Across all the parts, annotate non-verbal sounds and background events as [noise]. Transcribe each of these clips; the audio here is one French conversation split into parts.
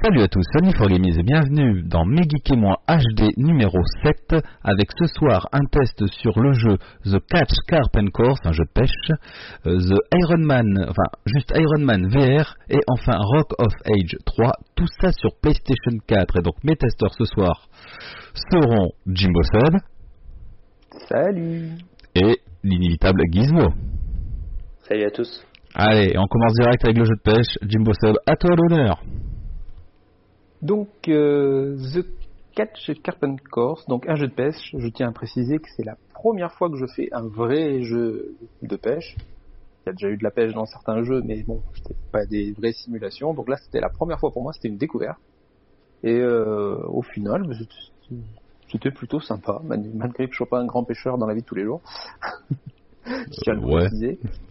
Salut à tous, Sony for Gamies et bienvenue dans Megeek et moi HD numéro 7 avec ce soir un test sur le jeu The Catch Carp and Course, un jeu de pêche, euh, The Iron Man, enfin juste Iron Man VR et enfin Rock of Age 3, tout ça sur PlayStation 4 et donc mes testeurs ce soir seront Jimbo Sub Salut et l'inévitable Gizmo. Salut à tous. Allez, on commence direct avec le jeu de pêche. Jimbo Sub, à toi l'honneur. Donc, euh, The Catch Carpent Course, donc un jeu de pêche. Je tiens à préciser que c'est la première fois que je fais un vrai jeu de pêche. Il y a déjà eu de la pêche dans certains jeux, mais bon, c'était pas des vraies simulations. Donc là, c'était la première fois pour moi, c'était une découverte. Et euh, au final, bah, c'était- plutôt sympa, mal- malgré que je sois pas un grand pêcheur dans la vie de tous les jours. [laughs] je le ouais.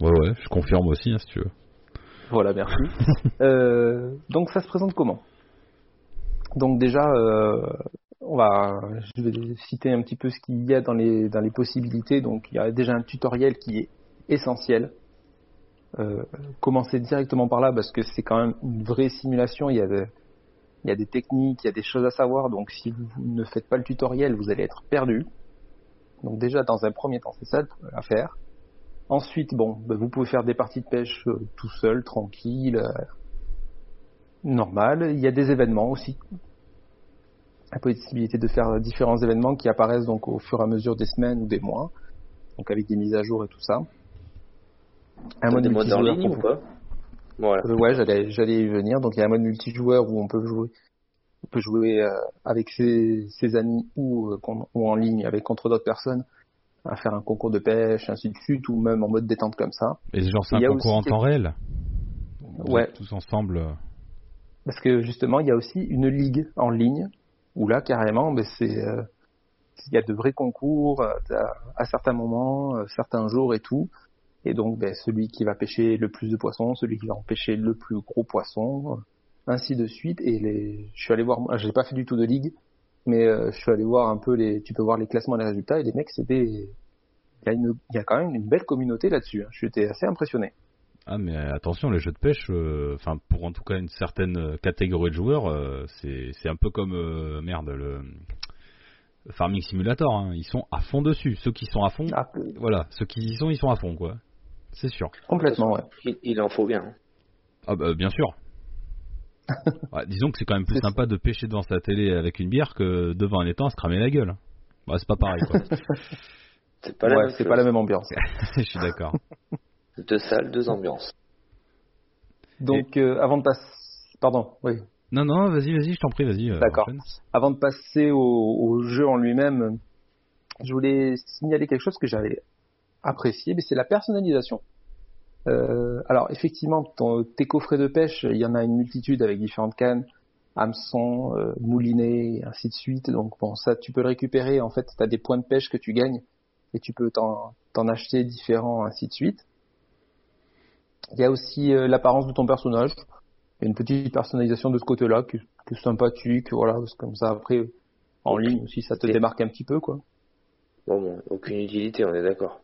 Ouais, ouais, je confirme aussi hein, si tu veux. Voilà, merci. [laughs] Euh, donc ça se présente comment? Donc déjà, euh, on va, je vais citer un petit peu ce qu'il y a dans les dans les possibilités. Donc il y a déjà un tutoriel qui est essentiel. Euh, commencez directement par là parce que c'est quand même une vraie simulation. Il y a de- il y a des techniques, il y a des choses à savoir. Donc si vous ne faites pas le tutoriel, vous allez être perdu. Donc déjà dans un premier temps, c'est ça à faire. Ensuite, bon, ben, vous pouvez faire des parties de pêche euh, tout seul, tranquille, euh, normal. Il y a des événements aussi. La possibilité de faire différents événements qui apparaissent donc au fur et à mesure des semaines ou des mois, donc avec des mises à jour et tout ça. Un en multijoueur ligne ou pas? Voilà. euh, ouais, j'allais, j'allais y venir. Donc il y a un mode multijoueur où on peut jouer, on peut jouer euh, avec ses, ses amis ou, euh, ou en ligne avec contre d'autres personnes à faire un concours de pêche, ainsi de suite, ou même en mode détente comme ça. Et genre c'est un concours en temps réel Ouais. Tous ensemble. euh, Parce que justement, il y a aussi une ligue en ligne où là, carrément, ben, c'est, euh, il y a de vrais concours à, à certains moments, certains jours et tout. Et donc, ben, celui qui va pêcher le plus de poissons, celui qui va en pêcher le plus gros poisson, ainsi de suite. Et les, je suis allé voir, j'ai pas fait du tout de ligue, mais euh, je suis allé voir un peu les, tu peux voir les classements et les résultats. Et les mecs, c'était, il y a une, il y a quand même une belle communauté là-dessus. hein. J'étais assez impressionné. Ah mais attention, les jeux de pêche, euh, pour en tout cas une certaine catégorie de joueurs, euh, c'est c'est un peu comme euh, merde le Farming Simulator. hein, Ils sont à fond dessus. Ceux qui sont à fond, Ah, voilà, ceux qui y sont, ils sont à fond quoi. C'est sûr. complètement, ouais. Il, il en faut bien. hein. Ah bah bien sûr. [laughs] Ouais, disons que c'est quand même plus sympa de pêcher devant sa télé avec une bière que devant un étang à se cramer la gueule. Bah c'est pas pareil quoi. [laughs] C'est pas la Ouais, même c'est chose. pas la même ambiance. [laughs] Je suis d'accord. Deux salles, deux ambiances. Donc, euh, avant de passer, pardon, oui, Non non, vas-y vas-y, je t'en prie, vas-y. euh, D'accord. avant de passer au, au jeu en lui-même, je voulais signaler quelque chose que j'avais apprécié, mais c'est la personnalisation. Euh, alors, effectivement, ton, tes coffrets de pêche, il y en a une multitude avec différentes cannes, hameçons, euh, moulinets, et ainsi de suite. Donc, bon, ça, tu peux le récupérer. En fait, tu as des points de pêche que tu gagnes et tu peux t'en acheter différents, ainsi de suite. Il y a aussi euh, l'apparence de ton personnage. Il y a une petite personnalisation de ce côté-là qui est sympathique, voilà, que comme ça après en ligne aussi ça te démarque un petit peu quoi. Bon, bon, aucune utilité, on est d'accord.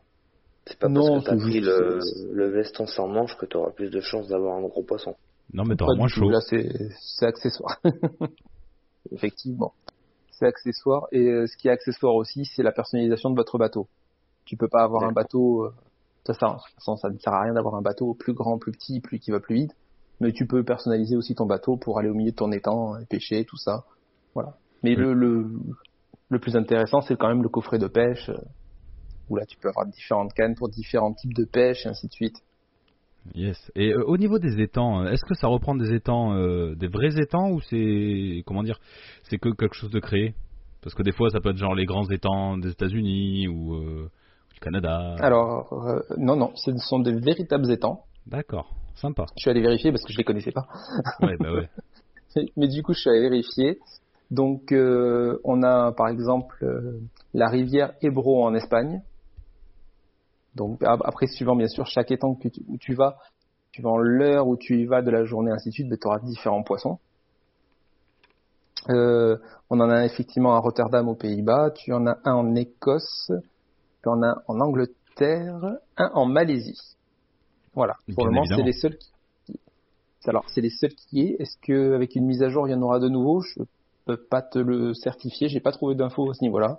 C'est pas Non, parce que t'as pris le, c'est- le veston sans manche que t'auras plus de chances d'avoir un gros poisson. Non mais t'auras moins chaud. Là c'est c'est accessoire. [laughs] Effectivement. C'est accessoire et euh, ce qui est accessoire aussi c'est la personnalisation de votre bateau. Tu peux pas avoir un bateau euh, ça, ça, de toute façon, ça ne sert à rien d'avoir un bateau plus grand, plus petit, plus qui va plus vite. Mais tu peux personnaliser aussi ton bateau pour aller au milieu de ton étang et pêcher, tout ça. Voilà. Mais Oui. le, le, le plus intéressant, c'est quand même le coffret de pêche, euh, où là tu peux avoir différentes cannes pour différents types de pêche et ainsi de suite. Yes. Et euh, au niveau des étangs, euh, est-ce que ça reprend des étangs, euh, des vrais étangs ou c'est comment dire, c'est que quelque chose de créé? Parce que des fois, ça peut être genre les grands étangs des États-Unis ou euh, du Canada. Alors, non, non, ce sont des véritables étangs. D'accord, sympa. Je suis allé vérifier parce que je les connaissais pas. Ouais, bah ouais. [laughs] Mais du coup, je suis allé vérifier. Donc, on a par exemple la rivière Ebro en Espagne. Donc, ap- après, suivant bien sûr chaque étang que tu- où tu vas, suivant l'heure où tu y vas de la journée, ainsi de suite, tu auras différents poissons. Euh, on en a effectivement à Rotterdam aux Pays-Bas, tu en as un en Écosse, tu en as en Angleterre, un en Malaisie. Voilà. Pour le moment, c'est les seuls qui. Alors, c'est les seuls qui est. Est-ce que avec une mise à jour, il y en aura de nouveau? Je peux pas te le certifier. J'ai pas trouvé d'infos à ce niveau-là.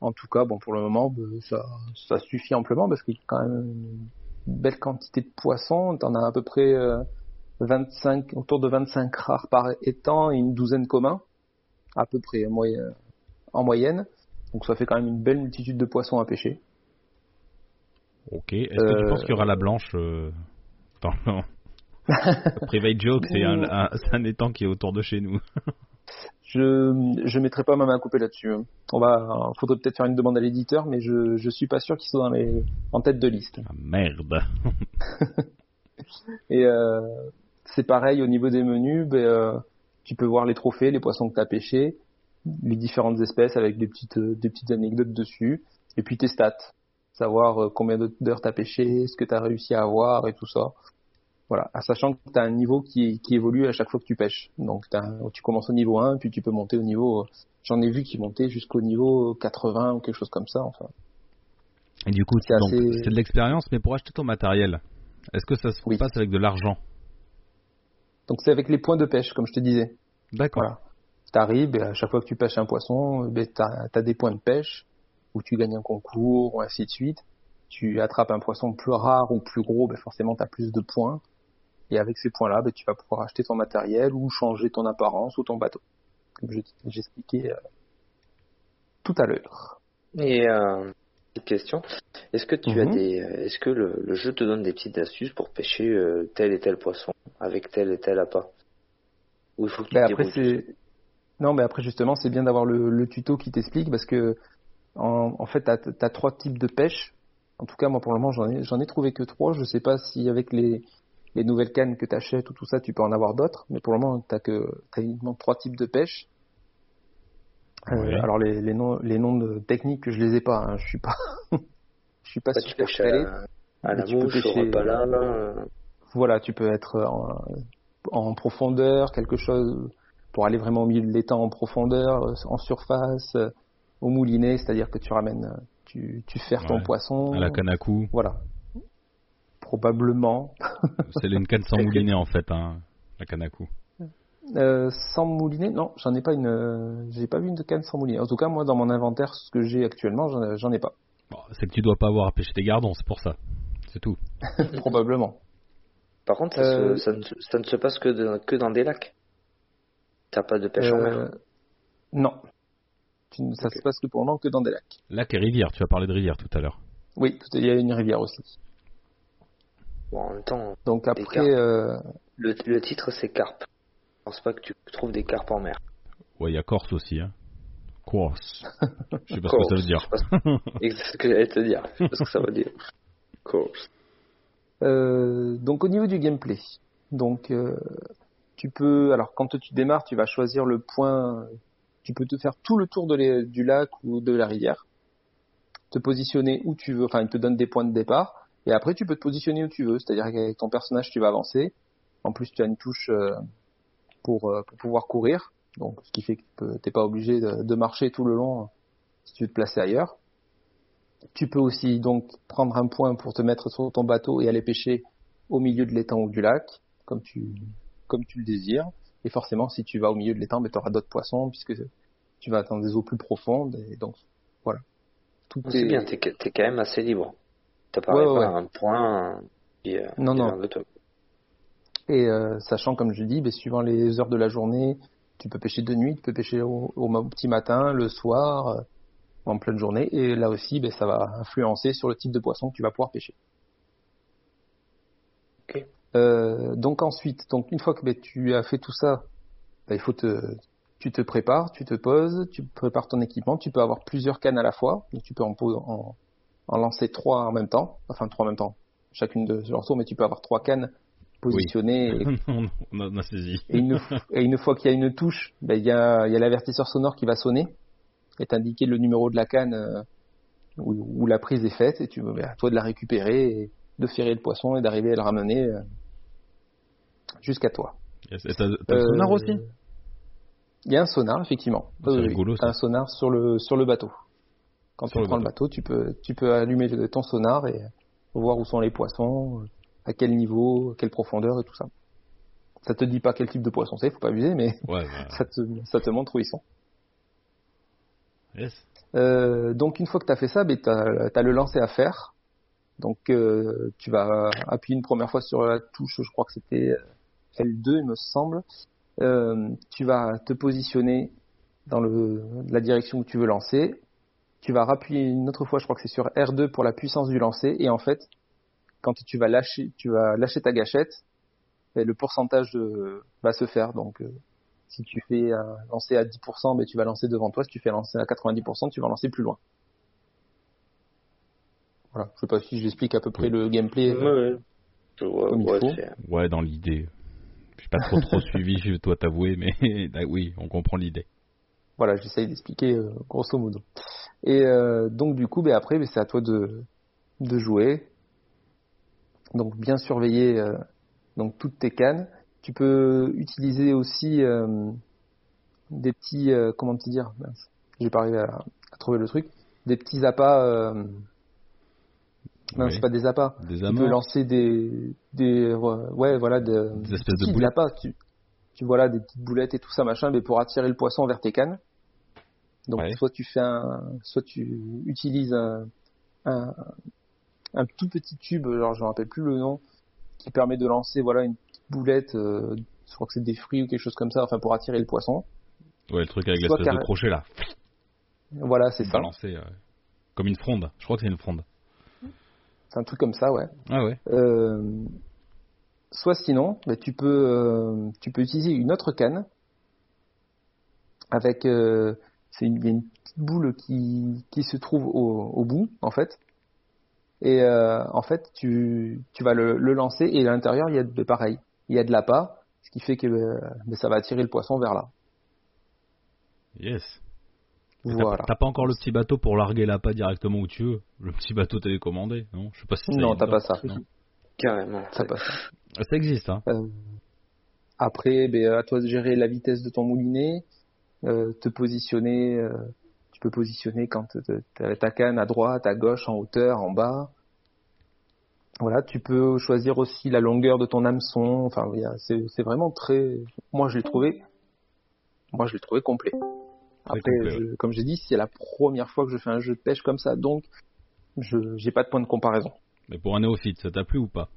En tout cas, bon, pour le moment, ben, ça, ça suffit amplement parce qu'il y a quand même une belle quantité de poissons. T'en as à peu près euh, 25, autour de 25 rares par étang et une douzaine communs, à peu près en moyenne. En moyenne. Donc ça fait quand même une belle multitude de poissons à pêcher. Ok. Est-ce que tu Euh, penses qu'il y aura la blanche euh, dans le... [laughs] Private joke, c'est un, un, c'est un étang qui est autour de chez nous. Je je mettrai pas ma main coupée là-dessus. hein. On va, faudrait peut-être faire une demande à l'éditeur, mais je je suis pas sûr qu'ils soient dans les en tête de liste. Ah, merde. [laughs] Et euh, c'est pareil au niveau des menus, ben, euh, tu peux voir les trophées, les poissons que tu as pêchés, les différentes espèces avec des petites euh, des petites anecdotes dessus, et puis tes stats, savoir euh, combien d'heures tu as pêché, ce que tu as réussi à avoir et tout ça. Voilà, sachant que tu as un niveau qui, qui évolue à chaque fois que tu pêches. Donc tu commences au niveau 1, puis tu peux monter au niveau... euh, J'en ai vu qui montaient jusqu'au niveau 80 ou quelque chose comme ça. Enfin, Et du coup, C'est assez- c'est de l'expérience, mais pour acheter ton matériel, est-ce que ça se Oui. passe avec de l'argent? Donc c'est avec les points de pêche, comme je te disais. D'accord. Voilà. T'arrives, et à chaque fois que tu pêches un poisson, ben, t'as as des points de pêche, où tu gagnes un concours, ou ainsi de suite. Tu attrapes un poisson plus rare ou plus gros, ben forcément t'as plus de points. Et avec ces points-là, ben, tu vas pouvoir acheter ton matériel ou changer ton apparence ou ton bateau. Comme je- j'expliquais euh, tout à l'heure. Et euh, petite question, est-ce que tu as Mhm. des, euh, est-ce que le, le jeu te donne des petites astuces pour pêcher euh, tel et tel poisson avec tel et tel appât? Ou il faut que tu Ben après c'est non, mais après justement c'est bien d'avoir le, le tuto qui t'explique parce que en, en fait t'as as trois types de pêche. En tout cas moi pour le moment j'en ai trouvé que trois. Je sais pas si avec les les nouvelles cannes que t'achètes ou tout ça tu peux en avoir d'autres, mais pour le moment t'as que t'as uniquement trois types de pêche. Euh, alors les, les noms les noms de techniques je les ai pas. Hein. Je suis pas [laughs] je suis pas Bah, tu super à calé. la, à la Mais tu peux mouche, au pêcher, repalan, euh, Voilà, tu peux être en, en profondeur, quelque chose pour aller vraiment au milieu de l'étang en profondeur, euh, en surface, euh, au moulinet, c'est-à-dire que tu ramènes, euh, tu, tu ton poisson. À la canne à coups. Voilà. Probablement. C'est une canne sans [laughs] moulinet en fait, hein, la canne à coups. Euh, sans moulinet, non, j'en ai pas une, euh, j'ai pas vu une canne sans moulinet. En tout cas, moi, dans mon inventaire, ce que j'ai actuellement, j'en ai pas. Bon, c'est que tu dois pas avoir à pêcher tes gardons, c'est pour ça. C'est tout. [laughs] Probablement. Par contre, ça, Euh, se- ça, ne, se- ça ne se passe que, de- que dans des lacs. T'as pas de pêche en mer. Non. Tu ça Ok. se passe que pour le moment que dans des lacs. Lac et rivière, tu as parlé de rivière tout à l'heure. Oui, tout- il y a une rivière aussi. Bon, en même temps, Donc après, carpes. euh, le, le titre c'est carpe. Je pense pas que tu trouves des carpes en mer. Ouais, il y a Corse aussi, hein. Corse. [laughs] Je sais pas ce que ça veut dire. Je sais pas ce- C'est ce que [laughs] j'allais te dire. Je sais pas ce que ça veut dire. Corse. Euh, donc au niveau du gameplay, donc euh, tu peux, alors quand tu démarres, tu vas choisir le point, tu peux te faire tout le tour de les- du lac ou de la rivière, te positionner où tu veux, enfin il te donne des points de départ, et après tu peux te positionner où tu veux, c'est-à-dire qu'avec ton personnage tu vas avancer, en plus tu as une touche euh, pour, euh, pour pouvoir courir, donc ce qui fait que tu t'es pas obligé de, de marcher tout le long euh, si tu veux te placer ailleurs. Tu peux aussi donc prendre un point pour te mettre sur ton bateau et aller pêcher au milieu de l'étang ou du lac, comme tu, comme tu le désires. Et forcément, si tu vas au milieu de l'étang, ben, tu auras d'autres poissons puisque tu vas dans des eaux plus profondes. Et donc, voilà. Tout C'est est... bien, t'es t'es quand même assez libre. T'as Ouais, pas pas un point euh, Non, qui non. toi. Et euh, sachant, comme je dis, ben, suivant les heures de la journée, tu peux pêcher de nuit, tu peux pêcher au, petit matin, le soir, euh, en pleine journée. Et là aussi, ben, ça va influencer sur le type de poisson que tu vas pouvoir pêcher. Euh, donc ensuite, donc une fois que ben, tu as fait tout ça, il faut te, tu te prépares, tu te poses, tu prépares ton équipement. Tu peux avoir plusieurs cannes à la fois, donc tu peux en, en, en lancer trois en même temps, enfin trois en même temps, chacune de leur tour, mais tu peux avoir trois cannes positionnées et [laughs] on, a, on a saisi. et une, f- [laughs] et une fois qu'il y a une touche, ben, il y a, il y a l'avertisseur sonore qui va sonner et t'indiquer le numéro de la canne euh, où, où la prise est faite et tu ben, à toi de la récupérer et de ferrer le poisson et d'arriver à le ramener euh, jusqu'à toi. Yes. Et t'as t'as le sonar Euh, aussi? Il y a un sonar effectivement. C'est Oui, t'as un sonar sur le sur le bateau. Quand tu prends le bateau, tu peux, tu peux allumer ton sonar et voir où sont les poissons, à quel niveau, à quelle profondeur et tout ça. Ça te dit pas quel type de poisson c'est, faut pas abuser, mais Ouais, bah, [laughs] ça te, ça te montre où ils sont. yes. Euh, donc une fois que tu as fait ça, ben, tu as, le lancer à faire. Donc euh, tu vas appuyer une première fois sur la touche, je crois que c'était L2 il me semble. Euh, tu vas te positionner dans le, la direction où tu veux lancer. Tu vas rappuyer une autre fois, je crois que c'est sur R2 pour la puissance du lancer. Et en fait, quand tu vas lâcher, tu vas lâcher ta gâchette, le pourcentage de- va se faire. Donc euh, si tu fais un lancer à 10%, ben, tu vas lancer devant toi. Si tu fais lancer à 90%, tu vas lancer plus loin. Voilà. Je sais pas si j'explique à peu près le gameplay. Ouais, ouais. Ouais, faut. c'est- Ouais, dans l'idée. Je suis pas trop trop [laughs] suivi, je dois t'avouer, mais [laughs] bah oui, on comprend l'idée. Voilà, j'essaye d'expliquer euh, grosso modo. Et euh, donc du coup, ben, après, ben, c'est à toi de, de jouer. Donc bien surveiller euh, donc toutes tes cannes. Tu peux utiliser aussi euh, des petits, comment te dire, j'ai pas arrivé à, à trouver le truc, des petits appâts. Non, Oui. c'est pas des appâts. Des Tu peux lancer des, des, ouais, voilà, de, des espèces de si, boulettes. appâts, tu, tu voilà des petites boulettes et tout ça machin, mais pour attirer le poisson vers tes cannes. Donc Ouais. soit tu fais un, soit tu utilises un, un, un tout petit tube, genre je me rappelle plus le nom, qui permet de lancer voilà une petite boulette, euh, je crois que c'est des fruits ou quelque chose comme ça, enfin pour attirer le poisson. Ouais, le truc avec l'espèce de crochet là. Voilà, c'est ça. Balancé. euh, Comme une fronde. Je crois que c'est une fronde. C'est un truc comme ça, ouais. Ah ouais. Euh, soit sinon, bah, tu peux tu peux utiliser une autre canne avec euh, c'est une, il y a une petite boule qui qui se trouve au, au bout en fait et euh, en fait tu tu vas le, le lancer et à l'intérieur il y a de pareil il y a de l'appât ce qui fait que euh, bah, ça va attirer le poisson vers là Yes. T'as- voilà T'as pas encore le petit bateau pour larguer l'appât directement où tu veux? Le petit bateau télécommandé, non? Je sais pas si ça non t'as pas ça Non. Carrément. ça passe Ah, Ça existe, hein. Euh, après, ben, à toi de gérer la vitesse de ton moulinet, te positionner. euh, tu peux positionner quand tu as ta canne à droite, à gauche, en hauteur, en bas. Voilà, tu peux choisir aussi la longueur de ton hameçon. Enfin, c'est vraiment très. Moi, je l'ai trouvé. Moi, je l'ai trouvé complet. Après, complet, je- comme j'ai dit, c'est la première fois que je fais un jeu de pêche comme ça, donc je j'ai pas de point de comparaison. Mais pour un néophyte, ça t'a plu ou pas?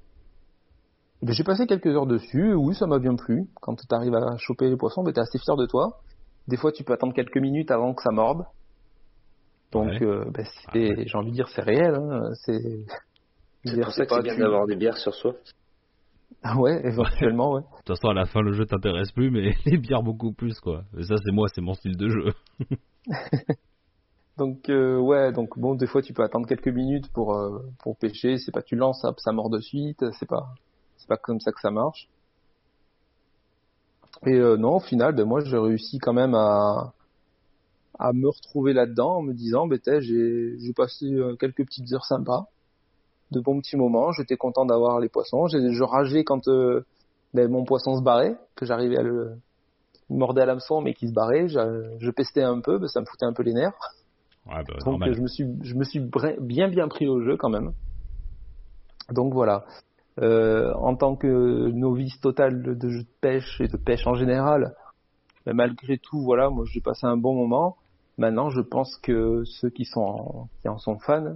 Ben, J'ai passé quelques heures dessus, oui, ça m'a bien plu. Quand tu arrives à choper les poissons, ben, tu es assez fier de toi. Des fois, tu peux attendre quelques minutes avant que ça morde. Donc, Ouais. euh, c'est- j'ai envie de dire, c'est réel. Hein. C'est pour ça que pas c'est bien tu- d'avoir des bières sur soi. Ah ouais, éventuellement, ouais. [laughs] De toute façon, à la fin, le jeu t'intéresse plus, mais [laughs] les bières beaucoup plus, quoi. Et ça, c'est moi, c'est mon style de jeu. [laughs] Donc, euh, ouais, donc bon, des fois, tu peux attendre quelques minutes pour, euh, pour pêcher. C'est pas tu lances, hop, ça mord de suite. C'est pas, c'est pas comme ça que ça marche. Et euh, non, au final, ben, moi, j'ai réussi quand même à, à me retrouver là-dedans en me disant, ben, j'ai, passé euh, quelques petites heures sympas, de bons petits moments. J'étais content d'avoir les poissons. Je rageais quand euh, ben, mon poisson se barrait, que j'arrivais à le mordait à l'hameçon, mais qui se barrait. Je, je pestais un peu, ben, ça me foutait un peu les nerfs. Ouais, bah, Donc normal. je me suis je me suis bra- bien bien pris au jeu quand même. Donc voilà. Euh, en tant que novice total de, de jeu de pêche et de pêche en général, ben, malgré tout, voilà, moi j'ai passé un bon moment. Maintenant, je pense que ceux qui sont en, qui en sont fans,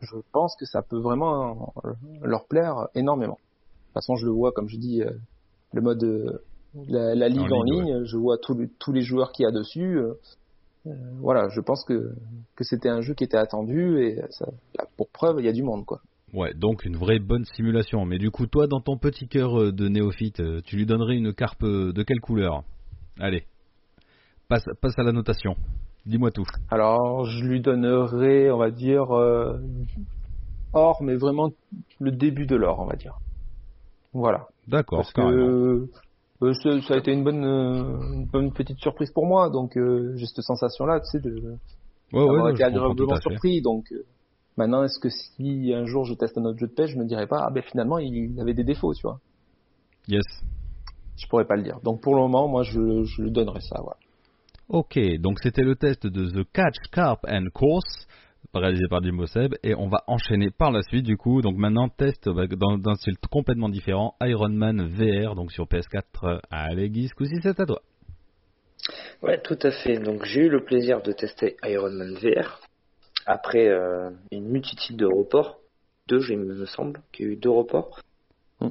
je pense que ça peut vraiment leur plaire énormément. De toute façon, je le vois, comme je dis, euh, le mode euh, la, la ligue en, ligne, ligne, je vois tous les, tous les joueurs qu'il y a dessus. euh, euh, voilà, je pense que, que c'était un jeu qui était attendu et ça, là, pour preuve, il y a du monde, quoi. Ouais, donc une vraie bonne simulation. Mais du coup, toi, dans ton petit cœur euh, de néophyte, euh, tu lui donnerais une carpe euh, de quelle couleur? Allez, passe, passe à la notation. Dis-moi tout. Alors, je lui donnerais, on va dire, euh, or, mais vraiment le début de l'or, on va dire. Voilà. D'accord, Parce que euh, ça, ça a été une bonne, une bonne petite surprise pour moi, donc euh, j'ai cette sensation-là, tu sais, de, Ouais, ouais, été agréablement surpris. Donc maintenant, est-ce que si un jour je teste un autre jeu de pêche, je me dirais pas, ah ben finalement il avait des défauts, tu vois. Yes. Je pourrais pas le dire. Donc pour le moment, moi je, je lui donnerais ça, voilà. Ok, donc c'était le test de The Catch Carp and Course. réalisé par Jimbo Seb. Et on va enchaîner par la suite, du coup. Donc maintenant, test dans, dans un style complètement différent Iron Man VR, donc sur PS4. Allez, Guy, ce coup-ci, c'est à toi. Ouais, tout à fait. Donc j'ai eu le plaisir de tester Iron Man VR après euh, une multitude de reports, deux, il me semble, qu'il y a eu deux reports. Mm.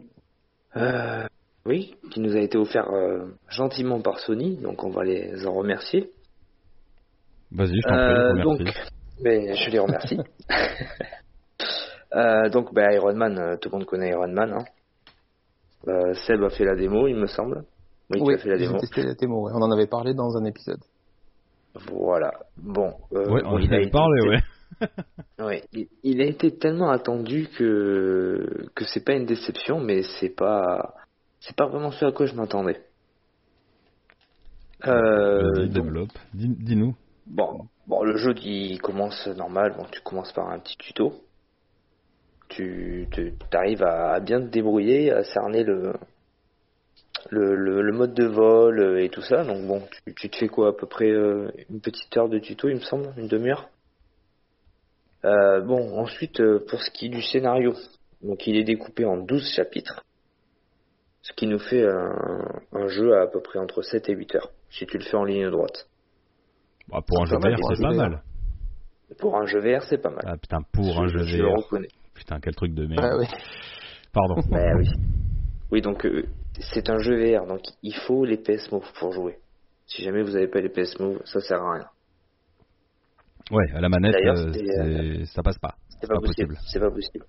Euh, oui, qui nous a été offert euh, gentiment par Sony, donc on va les en remercier. Vas-y, je t'en Euh, prie, donc, remercie. mais je les remercie. [laughs] Euh, donc, bah, Iron Man, tout le monde connaît Iron Man. Hein. Euh, Seb a fait la démo, il me semble. Oui, tu Oui, as fait la démo. testé la démo, ouais. On en avait parlé dans un épisode. Voilà. Bon. euh, Ouais, on il a été- parlé, ouais. [laughs] Ouais, il, il a été tellement attendu que que c'est pas une déception, mais c'est pas c'est pas vraiment ce à quoi je m'attendais. Euh, développe. Dis- Dis-nous. bon, bon, le jeu il commence normal. Bon, tu commences par un petit tuto. Tu arrives à, à bien te débrouiller, à cerner le le, le, le mode de vol euh, et tout ça. Donc bon, tu, tu te fais quoi à peu près euh, une petite heure de tuto, il me semble, une demi-heure? Euh, bon, ensuite, pour ce qui est du scénario, donc il est découpé en 12 chapitres, ce qui nous fait un, un jeu à, à peu près entre 7 et 8 heures, si tu le fais en ligne droite. Bah, pour un jeu VR, c'est pas mal. Pour un jeu VR, c'est pas mal. Ah putain, pour un Je- jeu je le VR. reconnais. Putain, quel truc de merde. Ouais. Pardon. Bah oui. Oui, donc euh, c'est un jeu VR, donc il faut les PS Move pour jouer. Si jamais vous n'avez pas les PS Move, ça sert à rien. Ouais, à la manette, euh, c'est- ça passe pas. C'est pas, possible. C'est pas possible.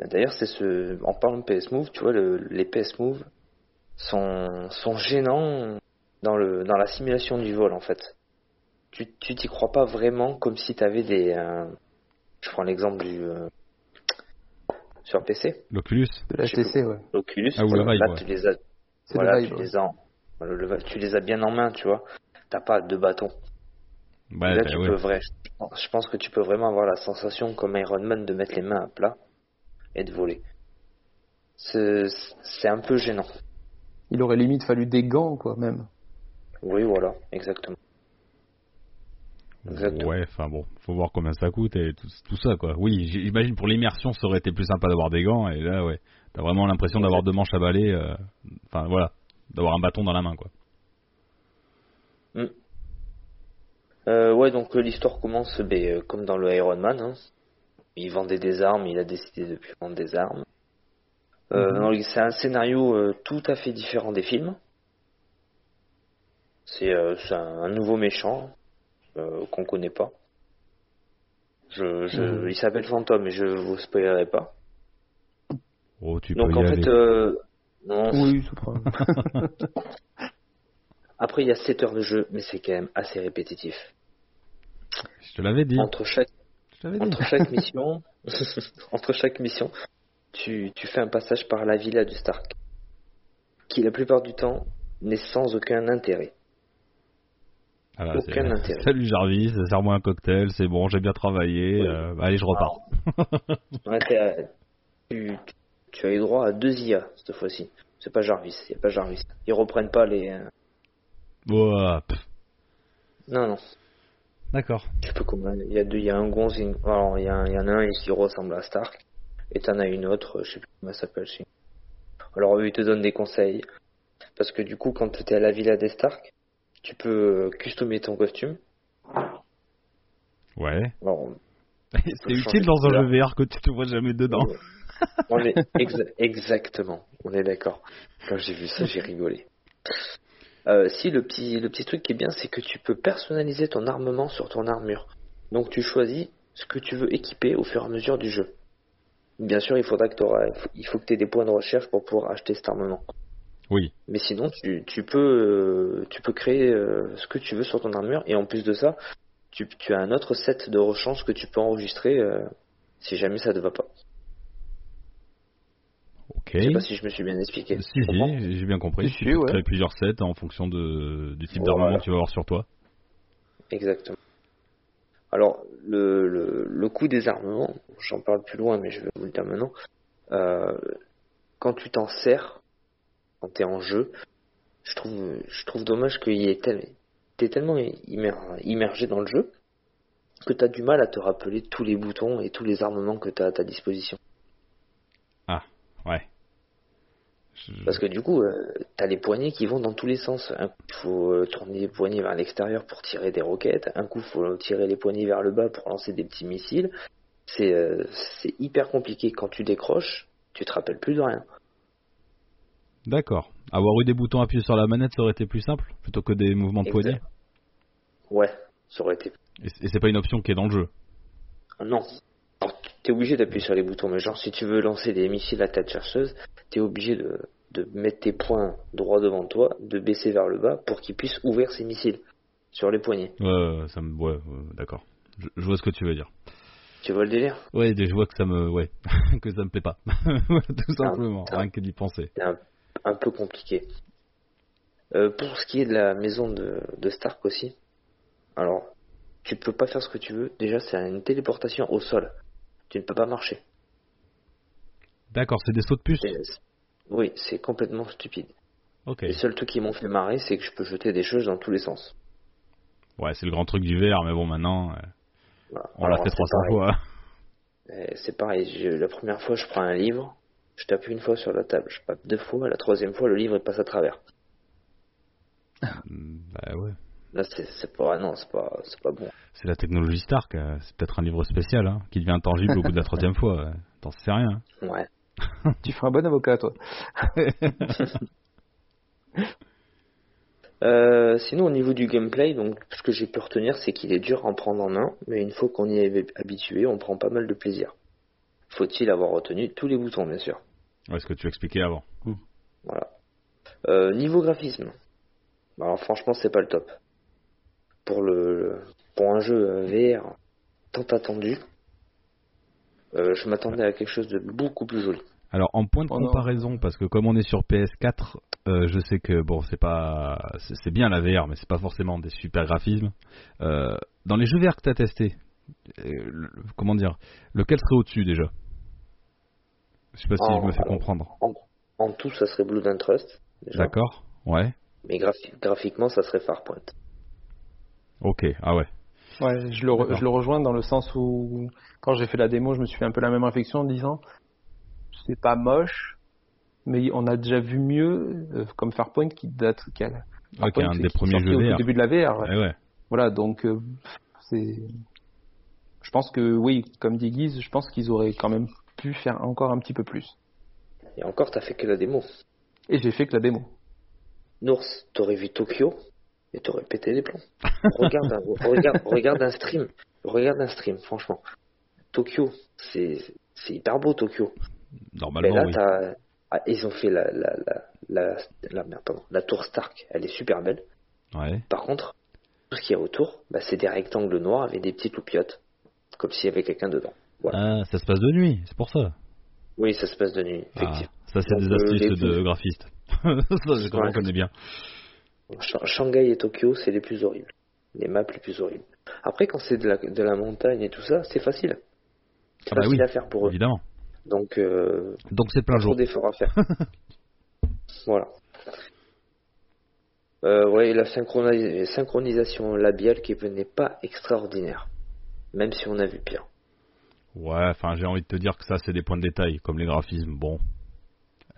D'ailleurs, c'est ce. En parlant de PS Move, tu vois, le- les PS Move sont, sont gênants dans le dans la simulation du vol en fait. Tu tu t'y crois pas vraiment comme si t'avais des. euh, je prends l'exemple du euh, sur PC, L'Oculus De la Je sais HTC, ouais. l'Oculus. Ah, ou le voilà, Vive, là, ouais. tu les as. C'est Voilà, le vibe. tu ouais. les as. le- le- tu les as bien en main, tu vois. T'as pas de bâton. Ouais, là, bah tu ouais. peux vrai. Je pense que tu peux vraiment avoir la sensation comme Iron Man de mettre les mains à plat et de voler. C'est c'est un peu gênant. Il aurait limite fallu des gants, quoi, même. Oui, voilà, exactement. Exactement. Ouais, enfin bon, faut voir combien ça coûte et tout, tout ça quoi. Oui, j'imagine pour l'immersion ça aurait été plus sympa d'avoir des gants et là ouais, t'as vraiment l'impression d'avoir deux manches à balai, euh, enfin voilà, d'avoir un bâton dans la main quoi. Euh, ouais, donc euh, l'histoire commence ben, comme dans le Iron Man. Hein. Il vendait des armes, il a décidé de plus vendre des armes. Euh, donc, C'est un scénario euh, tout à fait différent des films. C'est euh, un nouveau méchant euh, qu'on connaît pas. Je, je, Mhm. Il s'appelle Phantom et je vous spoilerai pas. Oh, tu Donc peux y en aller. fait, euh, non, Oui, c'est pas... [laughs] après il y a 7 heures de jeu, mais c'est quand même assez répétitif. Je te l'avais dit. Entre chaque Je t'avais dit. entre chaque [laughs] mission, [laughs] entre chaque mission, tu, tu fais un passage par la villa du Stark, qui la plupart du temps n'est sans aucun intérêt. Ah bah, aucun intérêt. Salut Jarvis, sers-moi un cocktail, c'est bon, j'ai bien travaillé, Oui. euh, allez je repars. [laughs] Ouais, t'es- tu, tu as eu droit à deux IA cette fois-ci. C'est pas Jarvis, il y a pas Jarvis. Ils reprennent pas les. euh, Ouah, pff. Non non. D'accord. Tu peux comment Il y a deux, il y a un gonze, une- alors il y, a un- il y en a un qui ressemble à Stark, et t'en as une autre, je sais plus comment elle s'appelle. je sais. Alors eux ils te donnent des conseils, parce que du coup quand t'es à la villa des Stark, tu peux euh, customiser ton costume. Ouais. [laughs] C'est utile dans un jeu VR que tu te vois jamais dedans. on est [laughs] exa- exactement, on est d'accord. Quand j'ai vu ça, j'ai rigolé. Euh, si le petit le petit truc qui est bien, c'est que tu peux personnaliser ton armement sur ton armure. Donc tu choisis ce que tu veux équiper au fur et à mesure du jeu. Bien sûr, il faudra que t'auras- il faut que tu aies des points de recherche pour pouvoir acheter cet armement. Oui. Mais sinon, tu, tu peux euh, tu peux créer euh, ce que tu veux sur ton armure et en plus de ça, tu, tu as un autre set de rechange que tu peux enregistrer euh, si jamais ça ne va pas. Ok. Je sais pas si je me suis bien expliqué. Si, si, j'ai bien compris. Si, tu peux ouais. créer plusieurs sets en fonction de, du type Voilà. d'armement que tu vas avoir sur toi. Exactement. Alors, le, le, le coût des armements, j'en parle plus loin, mais je vais vous le dire maintenant. Euh, quand tu t'en sers, quand t'es en jeu, je trouve, je trouve dommage y ait tel, t'es tellement immer- immergé dans le jeu que tu as du mal à te rappeler tous les boutons et tous les armements que tu as à ta disposition. Ah, ouais. Parce que du coup, euh, tu as les poignées qui vont dans tous les sens. Un coup, il faut euh, tourner les poignées vers l'extérieur pour tirer des roquettes. Un coup, il faut tirer les poignées vers le bas pour lancer des petits missiles. C'est euh, c'est hyper compliqué. Quand tu décroches, tu te rappelles plus de rien. D'accord. Avoir eu des boutons appuyés sur la manette, ça aurait été plus simple plutôt que des mouvements de poignet. Ouais, ça aurait été. Et c'est pas une option qui est dans le jeu. Non. T'es obligé d'appuyer sur les boutons, mais genre, si tu veux lancer des missiles à tête chercheuse, t'es obligé de, de mettre tes poings droit devant toi, de baisser vers le bas pour qu'ils puissent ouvrir ces missiles sur les poignets. Ouais, ça me, ouais, ouais, d'accord. Je, je vois ce que tu veux dire. Tu vois le délire? Ouais, je vois que ça me, ouais, [laughs] que ça me plaît pas. [laughs] Tout simplement, rien que d'y penser. C'est un, un peu compliqué. Euh, pour ce qui est de la maison de, de Stark aussi, alors, tu peux pas faire ce que tu veux. Déjà, c'est une téléportation au sol. Tu ne peux pas marcher. D'accord, c'est des sauts de puce. Oui, c'est complètement stupide. Ok. Les seuls trucs qui m'ont fait marrer, c'est que je peux jeter des choses dans tous les sens. Ouais, c'est le grand truc du verre, mais bon, maintenant, euh, Voilà. on l'a fait c'est 300 pareil. fois. Euh, C'est pareil, je- la première fois, je prends un livre, je tape une fois sur la table, je tape deux fois, la troisième fois, le livre il passe à travers. Mm, bah ouais. Là, c'est c'est pas, non, c'est pas, c'est pas bon. C'est la technologie Stark. euh, C'est peut-être un livre spécial, hein, qui devient intangible au bout de la troisième fois. euh, T'en sais rien. Ouais. [laughs] Tu feras un bon avocat, toi. [laughs] Euh, sinon, au niveau du gameplay, donc, ce que j'ai pu retenir, c'est qu'il est dur à en prendre en main, mais une fois qu'on y est habitué, on prend pas mal de plaisir. Faut-il avoir retenu tous les boutons, bien sûr. Ouais, ce que tu expliquais avant. Voilà. Euh, niveau graphisme, alors franchement, c'est pas le top. Pour le, pour un jeu euh, VR tant attendu, euh, je m'attendais à quelque chose de beaucoup plus joli. Alors en point de Oh comparaison, parce que comme on est sur PS4, euh, je sais que bon c'est pas c'est bien la VR, mais c'est pas forcément des super graphismes. Euh, dans les jeux VR que t'as testé, le- comment dire, lequel serait au-dessus déjà? Je sais pas si je me fais alors. comprendre. En, en tout, ça serait Blood and Trust. D'accord. Ouais. mais graphi- graphiquement, ça serait Farpoint. Ok. Ah ouais. Ouais, je le, re- D'accord. je le rejoins dans le sens où, quand j'ai fait la démo, je me suis fait un peu la même réflexion en disant, c'est pas moche, mais on a déjà vu mieux, euh, comme Farpoint qui date, qui a, Ok, Farpoint, un c'est- des qui premiers jeux au tout VR. début de la VR. ouais. Voilà, donc euh, c'est. Je pense que oui, comme dit Guise, je pense qu'ils auraient quand même pu faire encore un petit peu plus. Et encore, t'as fait que la démo. Et j'ai fait que la démo. Nours, t'aurais vu Tokyo et t'aurais pété les plombs. regarde, un, [laughs] regarde, regarde un stream. Regarde un stream, franchement. Tokyo, c'est c'est hyper beau Tokyo. Mais Normalement, là, oui. t'as. Ah, ils ont fait la, la, la, la, la, merde, pardon, la tour Stark, elle est super belle. Ouais. Par contre, tout ce qu'il y a autour, bah, c'est des rectangles noirs avec des petites loupiottes. Comme s'il y avait quelqu'un dedans. Voilà. Ah, ça se passe de nuit, c'est pour ça. Oui, ça se passe de nuit, Ah, effectivement. ça c'est des euh, astuces de graphistes. [laughs] ça, je Ouais. connais bien. Sh- Shanghai et Tokyo, c'est les plus horribles. Les maps les plus horribles. Après, quand c'est de la, de la montagne et tout ça, c'est facile. C'est Ah bah facile oui, à faire pour eux. Évidemment. Donc, euh, Donc c'est plein jour. d'efforts à faire. [laughs] voilà. Euh, ouais, la synchronis- synchronisation labiale qui n'est pas extraordinaire. Même si on a vu pire. Ouais, enfin j'ai envie de te dire que ça c'est des points de détail, comme les graphismes. Bon,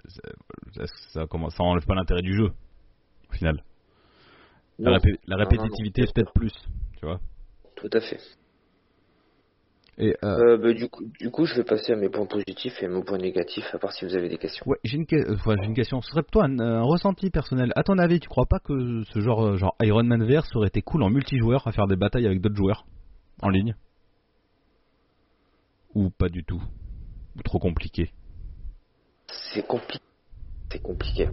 C'est- est-ce que ça, comment, ça enlève pas l'intérêt du jeu, au final. La, Non, répé- la non, non, répétitivité non, est peut-être plus, tu vois. Tout à fait. Et euh, Euh, bah, du, coup, du coup, je vais passer à mes points positifs et à mes points négatifs, à part si vous avez des questions. ouais, j'ai une, que- euh, enfin, j'ai une question. Ce serait toi un, un ressenti personnel. À ton avis, tu crois pas que ce genre, genre Iron Man VR serait été cool en multijoueur à faire des batailles avec d'autres joueurs? En ligne? Ou pas du tout? Ou trop compliqué? C'est compliqué. C'est compliqué.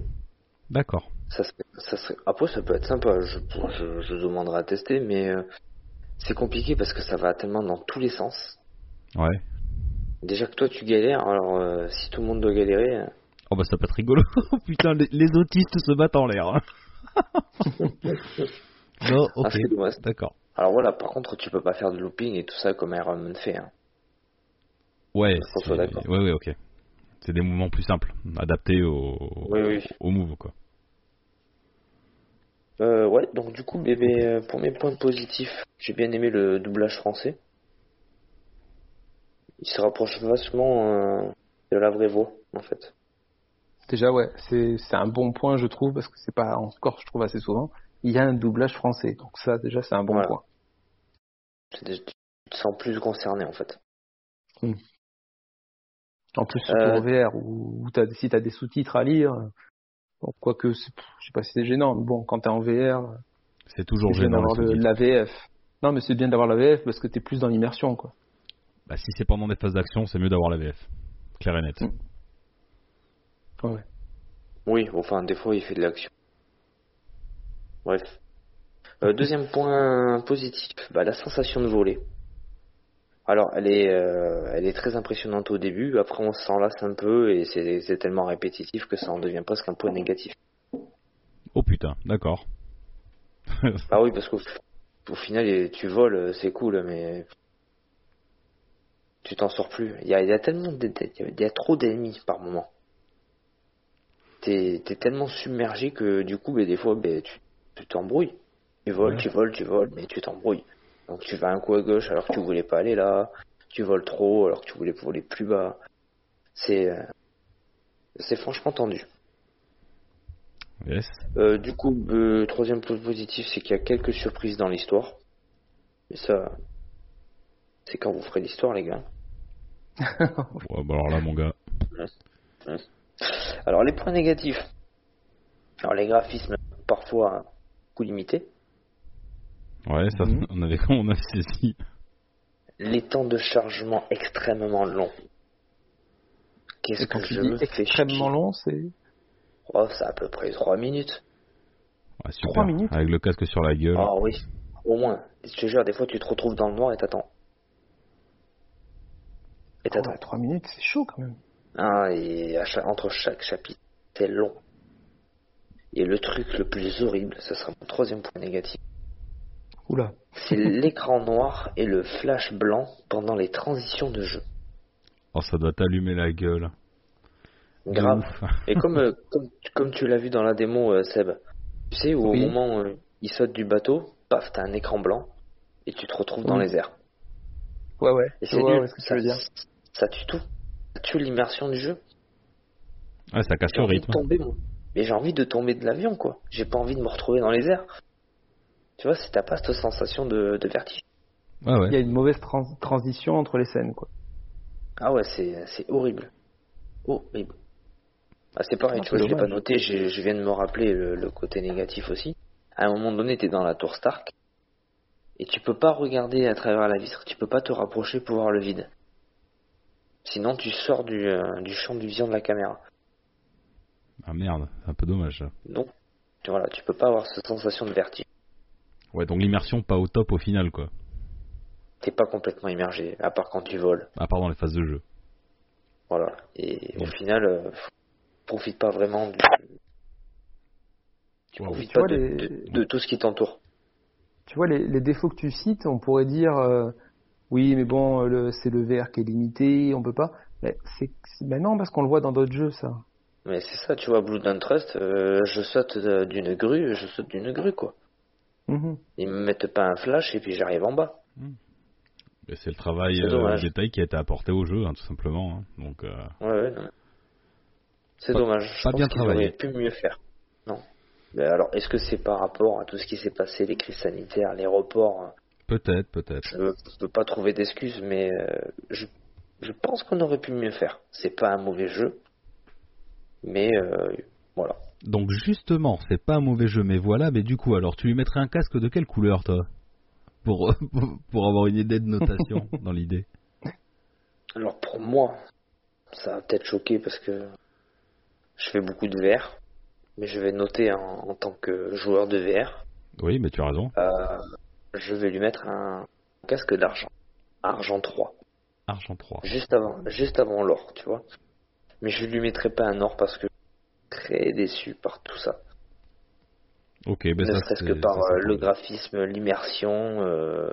D'accord. Ça serait, ça serait... Après, ça peut être sympa. Je, je, je demanderai à tester, mais euh, c'est compliqué parce que ça va tellement dans tous les sens. Ouais. Déjà que toi, tu galères, alors euh, si tout le monde doit galérer, euh, Oh bah ça peut être rigolo. [laughs] Putain, les, les autistes se battent en l'air. hein. [laughs] non, ah, ok. dommage. D'accord. Alors voilà, par contre, tu peux pas faire de looping et tout ça comme Iron Man fait. hein. Ouais, c'est- ouais, ouais, ok. C'est des mouvements plus simples, adaptés au, Oui, oui. au move, quoi. Euh, ouais, donc du coup, bébé, euh, pour mes points positifs, j'ai bien aimé le doublage français. Il se rapproche vachement euh, de la vraie voix, en fait. Déjà, ouais, c'est c'est un bon point, je trouve, parce que c'est pas encore, je trouve, assez souvent. Il y a un doublage français, donc ça, déjà, c'est un bon Voilà. point. Tu te sens plus concerné, en fait. En plus, Euh, en VR, où, où t'as, si t'as des sous-titres à lire, bon, quoique, je sais pas si c'est gênant, mais bon, quand t'es en VR, C'est toujours gênant. d'avoir la VF. Non, mais c'est bien d'avoir la VF parce que t'es plus dans l'immersion, quoi. Bah, si c'est pendant des phases d'action, c'est mieux d'avoir la VF. Clair et net. Mm. Ouais. Oui, enfin, des fois, il fait de l'action. Bref. Euh, deuxième point positif, bah, la sensation de voler. Alors, elle est, euh, elle est très impressionnante au début. Après, on s'en lasse un peu et c'est tellement répétitif que ça en devient presque un point négatif. Oh putain, d'accord. [laughs] Ah oui, parce qu'au au final, tu voles, c'est cool, mais tu t'en sors plus. Il y a, il y a tellement, de- il y a trop d'ennemis par moment. T'es tellement submergé que du coup, ben, des fois, ben, tu t'embrouilles. Tu voles, Ouais. tu voles, tu voles, mais tu t'embrouilles. Donc tu vas un coup à gauche alors que tu voulais pas aller là. Tu voles trop alors que tu voulais voler plus bas. C'est euh, c'est franchement tendu. yes. Euh, du coup, le troisième point positif, c'est qu'il y a quelques surprises dans l'histoire. Mais ça, c'est quand vous ferez l'histoire, les gars. [laughs] Ouais, bah alors là, mon gars. Alors, les points négatifs. Alors, les graphismes, parfois, coup limité. Ouais, ça, Mhm. on avait [laughs] on avait saisi. Les temps de chargement extrêmement longs. Qu'est-ce que je me fais extrêmement long, c'est Oh, c'est à peu près 3 minutes. Ouais, super. Trois minutes Avec le casque sur la gueule. Ah oui, au moins. Je te jure, des fois, tu te retrouves dans le noir et t'attends. Et t'attends. Ouais, trois minutes, c'est chaud quand même. Ah, et à chaque- entre chaque chapitre, c'est long. Et le truc le plus horrible, ce sera mon troisième point négatif, Oula. c'est l'écran noir et le flash blanc pendant les transitions de jeu. Oh, ça doit t'allumer la gueule. Grave. Et comme, euh, comme, comme tu l'as vu dans la démo, euh, Seb, tu sais, où Oui. au moment où euh, il saute du bateau, paf, t'as un écran blanc et tu te retrouves dans les airs. Ouais, ouais. Et c'est ouais, ce que tu ça, veux dire. ça tue tout. Ça tue l'immersion du jeu. Ouais, ça casse J'ai le envie rythme. de tomber, moi. Mais j'ai envie de tomber de l'avion, quoi. J'ai pas envie de me retrouver dans les airs. Tu vois, si t'as pas cette sensation de, de vertige. Ouais, Il y a une mauvaise trans- transition entre les scènes, quoi. Ah ouais, c'est, horrible. Horrible. Ah, c'est pareil, Ah, tu vois, je l'ai pas noté, je, je viens de me rappeler le, le côté négatif aussi. À un moment donné, t'es dans la tour Stark, et tu peux pas regarder à travers la vitre, tu peux pas te rapprocher pour voir le vide. Sinon, tu sors du, euh, du champ de vision de la caméra. Ah merde, c'est un peu dommage. ça. Donc, tu, voilà, tu peux pas avoir cette sensation de vertige. Ouais, donc l'immersion pas au top au final, quoi. T'es pas complètement immergé, à part quand tu voles. À part dans les phases de jeu. Voilà. Et au final, euh, profite pas vraiment du... Tu profites Tu pas vois, de, les- de- de tout ce qui t'entoure. Tu vois, les, les défauts que tu cites, on pourrait dire, euh, oui, mais bon, le- c'est le VR qui est limité, on peut pas. Mais c'est, c'est- ben non, parce qu'on le voit dans d'autres jeux, ça. Mais c'est ça, tu vois, Blue Down Trust, euh, je saute d'une grue, je saute d'une grue, quoi. Mhm. Ils me mettent pas un flash et puis j'arrive en bas. C'est le travail euh, détail qui a été apporté au jeu, hein, tout simplement. hein. Donc, euh, Ouais, ouais, non. C'est dommage. Je pas pense bien qu'ils travaillé. pu mieux faire. Non. Mais alors, est-ce que c'est par rapport à tout ce qui s'est passé, les crises sanitaires, les reports hein? Peut-être, peut-être. Je ne peux pas trouver d'excuses, mais euh, je, je pense qu'on aurait pu mieux faire. C'est pas un mauvais jeu, mais euh, voilà. Donc justement, c'est pas un mauvais jeu, mais voilà. Mais du coup, alors, tu lui mettrais un casque de quelle couleur, toi? Pour, [laughs] pour avoir une idée de notation [laughs] dans l'idée. Alors pour moi, ça va peut-être choquer parce que je fais beaucoup de VR, mais je vais noter en, en tant que joueur de VR, Oui, mais tu as raison. euh, je vais lui mettre un casque d'argent, argent 3, Argent 3. juste avant, juste avant l'or, tu vois. Mais je lui mettrai pas un or parce que très déçu par tout ça. Ok, ben ne serait-ce que par ça, euh, le graphisme, l'immersion euh,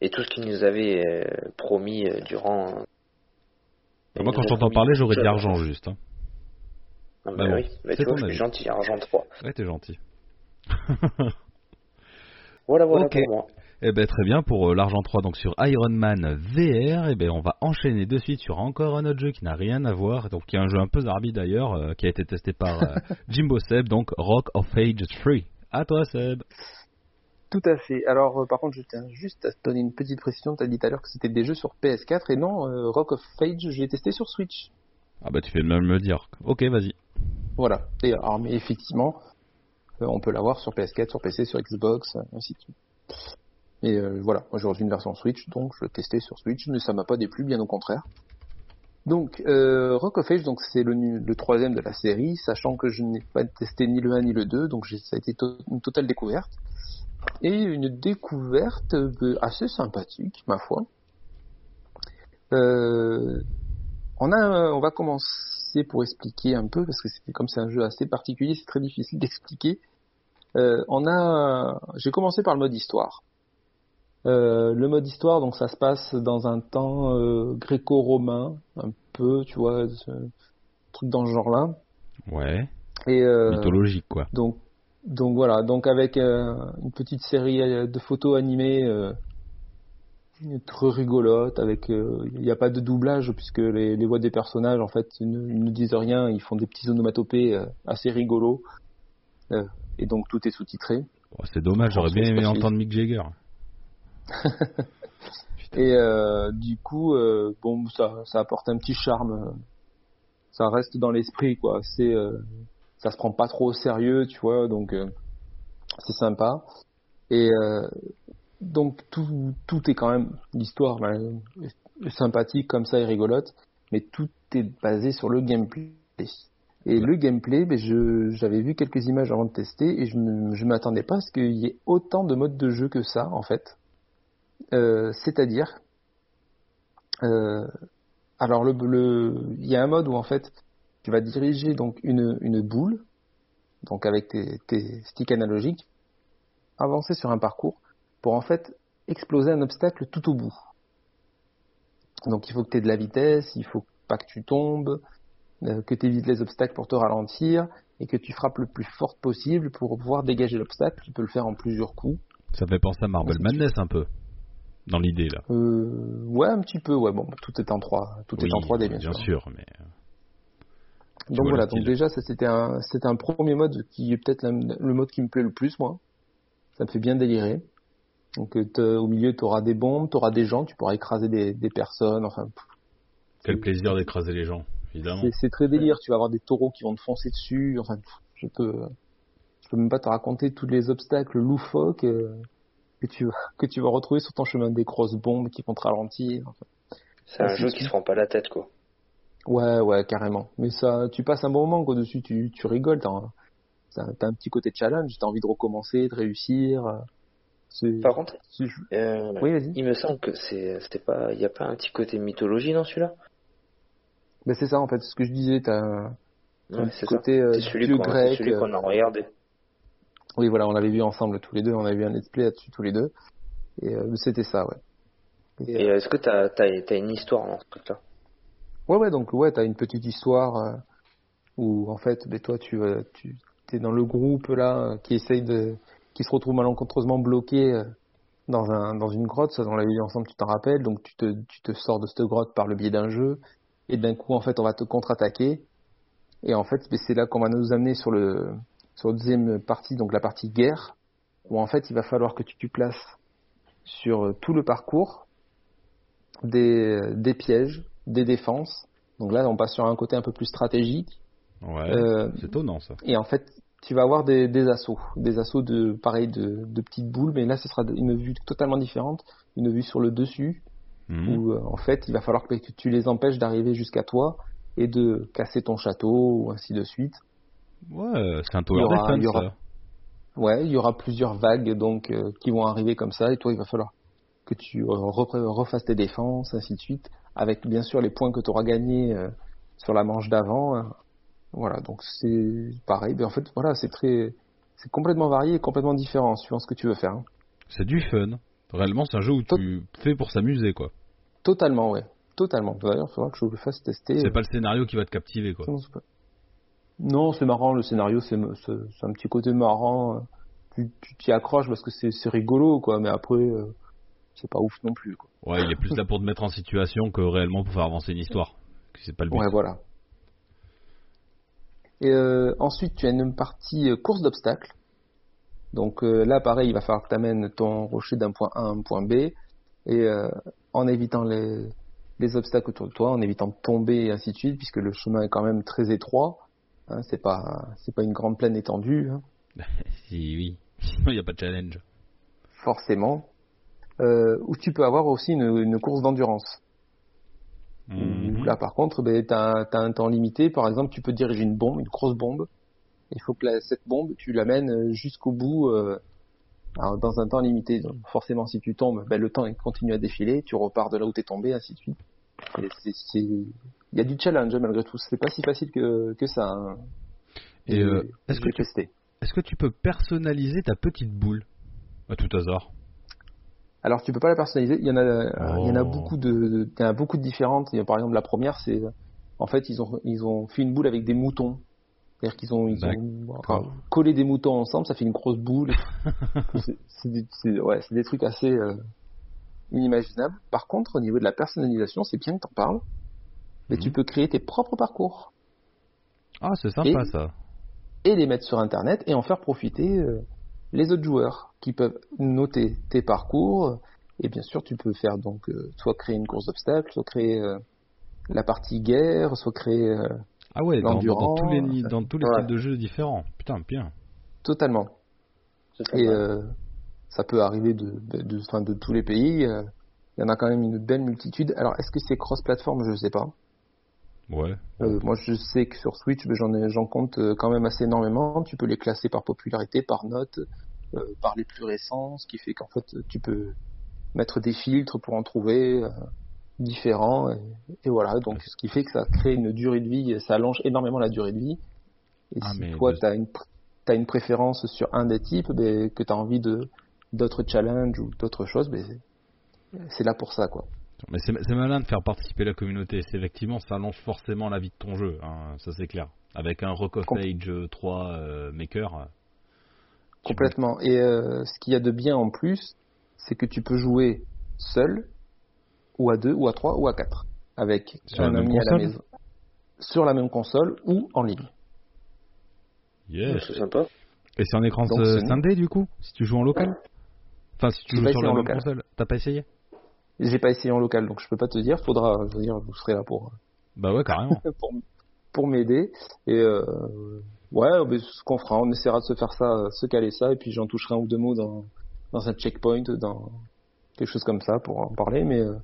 et tout ce qu'il nous avait euh, promis euh, durant. Bah, moi, quand j'entends parler, j'aurais de dit argent juste. hein. Ah bah Bah bon, oui, bah c'est tu vois, je suis gentil, argent 3. Ouais, t'es gentil. Voilà, voilà pour moi. Eh ben très bien pour euh, l'argent 3 donc sur Iron Man VR. Eh ben on va enchaîner de suite sur encore un autre jeu qui n'a rien à voir, donc qui est un jeu un peu zarbi d'ailleurs, euh, qui a été testé par euh, [laughs] Jimbo Seb, donc Rock of Ages 3. À toi Seb. Tout à fait. Alors, euh, par contre, je tiens juste à te donner une petite précision. Tu as dit tout à l'heure que c'était des jeux sur PS4 et non, euh, Rock of Age, je l'ai testé sur Switch. Ah bah tu fais même me le dire. Ok vas-y. Voilà. Et, alors, mais effectivement, euh, on peut l'avoir sur PS4, sur PC, sur Xbox, ainsi de suite. Et euh, voilà, reçu une version Switch, donc je l'ai testé sur Switch, mais ça m'a pas déplu, bien au contraire. Donc, euh, Rock of Age, donc c'est le, le troisième de la série, sachant que je n'ai pas testé ni le 1 ni le 2, donc ça a été une totale découverte. Et une découverte euh, assez sympathique, ma foi. On, a, on va commencer pour expliquer un peu, parce que comme c'est un jeu assez particulier, c'est très difficile d'expliquer. On a, j'ai commencé par le mode histoire. Euh, le mode histoire, donc ça se passe dans un temps euh, gréco-romain, un peu, tu vois, ce truc dans ce genre-là. Ouais. Et euh, Mythologique quoi. donc, donc voilà, donc avec euh, une petite série euh, de photos animées euh, très rigolote, avec euh, il n'y a pas de doublage puisque les, les voix des personnages en fait ils ne, ils ne disent rien, ils font des petits onomatopées euh, assez rigolos, Euh, et donc tout est sous-titré. Oh, c'est dommage, j'aurais bien aimé entendre Mick Jagger. [laughs] Et euh, du coup, euh, bon, ça, apporte un petit charme. Ça reste dans l'esprit, quoi. C'est, euh, ça se prend pas trop au sérieux, tu vois. Donc, c'est sympa. Et donc tout, est quand même l'histoire sympathique comme ça et rigolote, mais tout est basé sur le gameplay. Et le gameplay, ben, j'avais vu quelques images avant de tester et je ne m'attendais pas à ce qu'il y ait autant de modes de jeu que ça, en fait. Euh, c'est-à-dire, euh, alors le, le, il y a un mode où en fait tu vas diriger donc une, une boule, donc avec tes, tes sticks analogiques, avancer sur un parcours pour en fait exploser un obstacle tout au bout. Donc il faut que tu aies de la vitesse, il faut pas que tu tombes, euh, que tu évites les obstacles pour te ralentir et que tu frappes le plus fort possible pour pouvoir dégager l'obstacle. Tu peux le faire en plusieurs coups. Ça fait penser à Marble Madness un peu. Dans l'idée là. Euh, ouais, un petit peu, ouais, bon, tout est en 3, tout Oui, est en 3D bien, bien sûr. sûr, mais euh, Donc voilà, donc déjà ça c'était un c'était un premier mode qui est peut-être le mode qui me plaît le plus moi. Ça me fait bien délirer. Donc euh, au milieu tu auras des bombes, tu auras des gens, tu pourras écraser des, des personnes, enfin quel plaisir d'écraser les gens, évidemment. c'est très délire, tu vas avoir des taureaux qui vont te foncer dessus, enfin je peux je peux même pas te raconter tous les obstacles loufoques euh, que tu que tu vas retrouver sur ton chemin des grosses bombes qui vont te ralentir. enfin. C'est un jeu qui se prend pas la tête, quoi. Ouais, ouais, carrément. Mais ça, tu passes un bon moment quoi dessus, tu, tu rigoles, t'as un, petit côté challenge, t'as envie de recommencer, de réussir. euh, Par contre, euh, oui, il me semble que c'était pas, il y a pas un petit côté mythologie dans celui-là? Ben, c'est ça en fait, ce que je disais, t'as un, Ouais, petit côté euh, dieu qu'on, c'est grec. celui euh, qu'on a regardé. Oui, voilà, on l'avait vu ensemble tous les deux, on avait vu un let's play là-dessus tous les deux, et euh, c'était ça, ouais. Et, Et euh, est-ce que t'as, t'as, t'as une histoire dans ce truc-là? Ouais, ouais, donc ouais, t'as une petite histoire euh, où en fait, ben toi, tu, euh, tu es dans le groupe là qui essaye de, qui se retrouve malencontreusement bloqué. dans, un, dans une grotte, ça on l'a vu ensemble, tu t'en rappelles, donc tu te, tu te sors de cette grotte par le biais d'un jeu, et d'un coup en fait on va te contre-attaquer, et en fait ben, c'est là qu'on va nous amener sur le sur la deuxième partie, donc la partie guerre, où en fait il va falloir que tu, places sur euh, tout le parcours des, des pièges, des défenses, donc là on passe sur un côté un peu plus stratégique, Ouais, euh, c'est étonnant ça. et en fait, tu vas avoir des, des assauts, des assauts de pareil de, de petites boules, mais là ce sera une vue totalement différente, une vue sur le dessus, Mhm. où euh, en fait il va falloir que tu les empêches d'arriver jusqu'à toi et de casser ton château ou ainsi de suite. Ouais, c'est un il y tower aura- defense il y aura- ça. Ouais, il y aura plusieurs vagues donc euh, qui vont arriver comme ça et toi il va falloir que tu euh, refasses tes défenses, ainsi de suite, avec bien sûr les points que tu auras gagnés euh, sur la manche d'avant. euh. Voilà, donc c'est pareil. Mais en fait, voilà, c'est très, c'est complètement varié et complètement différent suivant ce que tu veux faire. hein. C'est du fun. Réellement, c'est un jeu où Tot- tu fais pour s'amuser quoi. Totalement, ouais. Totalement. D'ailleurs, il faudra que je le fasse tester. C'est pas le scénario qui va te captiver quoi. Non, c'est marrant, le scénario, c'est un petit côté marrant. euh. tu t'y accroches parce que c'est rigolo quoi, mais après euh, c'est pas ouf non plus quoi. Ouais, il est plus là pour te mettre en situation que réellement pour faire avancer une histoire. C'est pas le but. Ouais, voilà. Et euh, ensuite, tu as une partie course d'obstacles. Donc euh, là, pareil, il va falloir que tu amènes ton rocher d'un point A à un point B. Et euh, en évitant les, les obstacles autour de toi, en évitant de tomber et ainsi de suite, puisque le chemin est quand même très étroit. Hein, c'est pas c'est pas une grande plaine étendue, hein, [laughs] Si, oui. Sinon, il n'y a pas de challenge. forcément. Euh, où tu peux avoir aussi une, une course d'endurance. Mhm. Là, par contre, ben, tu as, un temps limité. Par exemple, tu peux diriger une bombe, une grosse bombe. Il faut que la- cette bombe, tu l'amènes jusqu'au bout euh, alors, dans un temps limité. Donc, forcément, si tu tombes, ben, le temps il continue à défiler. Tu repars de là où tu es tombé, ainsi de suite. C'est- y a du challenge malgré tout. C'est pas si facile que, que ça. hein. Et, euh, est-ce que tu- testé. Est-ce que tu peux personnaliser ta petite boule À tout hasard? Alors tu peux pas la personnaliser. Il y en a, il y en a beaucoup de, de- il y en a beaucoup de différentes. Il y a, par exemple la première, c'est en fait ils ont ils ont fait une boule avec des moutons. C'est-à-dire qu'ils ont, ils ont enfin, collé des moutons ensemble, ça fait une grosse boule. [laughs] c'est c'est des, c'est- ouais, c'est des trucs assez euh, inimaginables. Par contre, au niveau de la personnalisation, c'est bien que t'en parles. Mais Mhm. tu peux créer tes propres parcours Ah, c'est sympa Et- ça. et les mettre sur Internet et en faire profiter euh, les autres joueurs qui peuvent noter tes parcours. Et bien sûr, tu peux faire donc euh, soit créer une course d'obstacles, soit créer euh, la partie guerre, soit créer euh, Ah ouais, dans, dans- dans tous les, dans tous les ouais. styles de jeux différents. Putain, bien. totalement. Et euh, ça peut arriver de, de, de, de tous les pays. euh, Il y en a quand même une belle multitude. Alors, est-ce que c'est cross-platform? Je ne sais pas. Ouais. Euh, moi, je sais que sur Switch, j'en compte euh, quand même assez énormément. Tu peux les classer par popularité, par note, euh, par les plus récents, ce qui fait qu'en fait, tu peux mettre des filtres pour en trouver euh, différents. Et, et voilà, donc ce qui fait que ça crée une durée de vie, ça allonge énormément la durée de vie. Et Ah, si toi, tu as une, préférence sur un des types, ben, que tu as envie d'autres challenges ou d'autres choses, ben, c'est là pour ça, quoi. Mais c'est malin de faire participer la communauté. C'est effectivement, ça allonge forcément la vie de ton jeu. hein, ça c'est clair. Avec un Rock of Com- Age 3 euh, Maker. euh, tu Complètement. Et euh, ce qu'il y a de bien en plus, c'est que tu peux jouer seul, ou à deux, ou à trois, ou à quatre, avec Sur un la même ami à la console maison, sur la même console ou en ligne. Yes. C'est sympa. Et c'est en écran Donc, scindé du coup Si tu joues en local? Enfin, si tu joues sur la en même local. console. T'as pas essayé? J'ai pas essayé en local, donc je peux pas te dire. Faudra, je veux dire, vous serez là pour Bah ouais, carrément. [laughs] pour, pour m'aider. Et euh, ouais, ben, ce qu'on fera, on essaiera de se faire ça, se caler ça, et puis j'en toucherai un ou deux mots dans dans un checkpoint, dans quelque chose comme ça pour en parler. Mais euh,